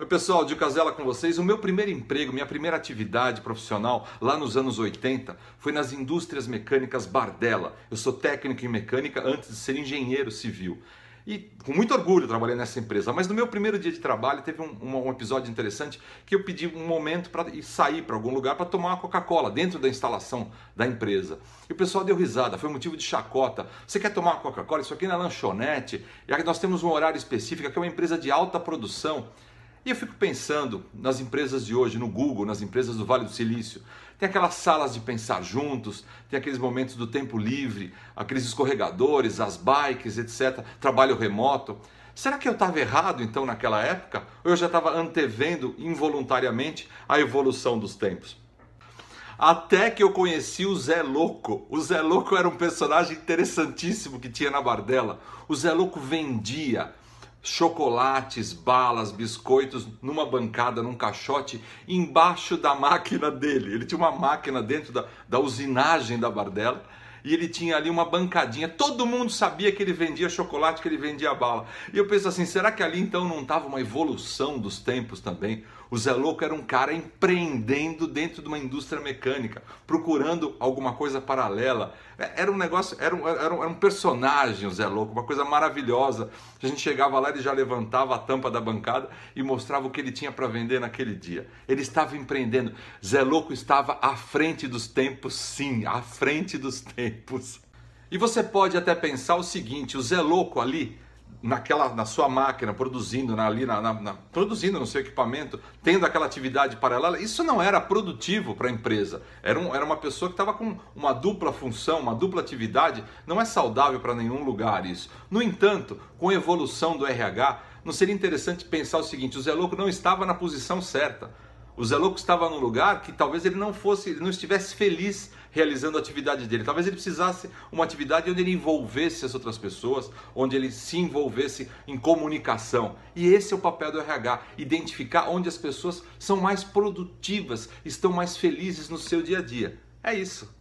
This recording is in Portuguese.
Oi pessoal, de Casela com vocês. O meu primeiro emprego, minha primeira atividade profissional lá nos anos 80 foi nas indústrias mecânicas Bardella. Eu sou técnico em mecânica antes de ser engenheiro civil. E com muito orgulho trabalhei nessa empresa. Mas no meu primeiro dia de trabalho teve um, um, episódio interessante que eu pedi um momento para sair para algum lugar para tomar uma Coca-Cola dentro da instalação da empresa. E o pessoal deu risada, foi motivo de chacota. Você quer tomar uma Coca-Cola? Isso aqui não é lanchonete. E nós temos um horário específico, que é uma empresa de alta produção. E eu fico pensando nas empresas de hoje, no Google, nas empresas do Vale do Silício. Tem aquelas salas de pensar juntos, tem aqueles momentos do tempo livre, aqueles escorregadores, as bikes, etc. Trabalho remoto. Será que eu estava errado então naquela época? Ou eu já estava antevendo involuntariamente a evolução dos tempos? Até que eu conheci o Zé Louco. O Zé Louco era um personagem interessantíssimo que tinha na Bardella. O Zé Louco vendia chocolates, balas, biscoitos numa bancada, num caixote, embaixo da máquina dele. Ele tinha uma máquina dentro da, da usinagem da Bardella e ele tinha ali uma bancadinha. Todo mundo sabia que ele vendia chocolate, que ele vendia bala. E eu penso assim, será que ali então não estava uma evolução dos tempos também? O Zé Louco era um cara empreendendo dentro de uma indústria mecânica, procurando alguma coisa paralela. É, era um negócio, era um, era um, era um personagem o Zé Louco, uma coisa maravilhosa. A gente chegava lá, ele já levantava a tampa da bancada e mostrava o que ele tinha para vender naquele dia. Ele estava empreendendo. Zé Louco estava à frente dos tempos, sim, à frente dos tempos. E você pode até pensar o seguinte: o Zé Louco ali naquela na sua máquina produzindo na, ali na, na, produzindo no seu equipamento tendo aquela atividade paralela isso não era produtivo para a empresa. Era, um, era uma pessoa que estava com uma dupla função uma dupla atividade. Não é saudável para nenhum lugar isso. No entanto com a evolução do RH não seria interessante pensar o seguinte o Zé Louco não estava na posição certa o Zé Louco estava num lugar que talvez ele não fosse não estivesse feliz realizando a atividade dele. Talvez ele precisasse uma atividade onde ele envolvesse as outras pessoas, onde ele se envolvesse em comunicação. E esse é o papel do RH, identificar onde as pessoas são mais produtivas, estão mais felizes no seu dia a dia. É isso.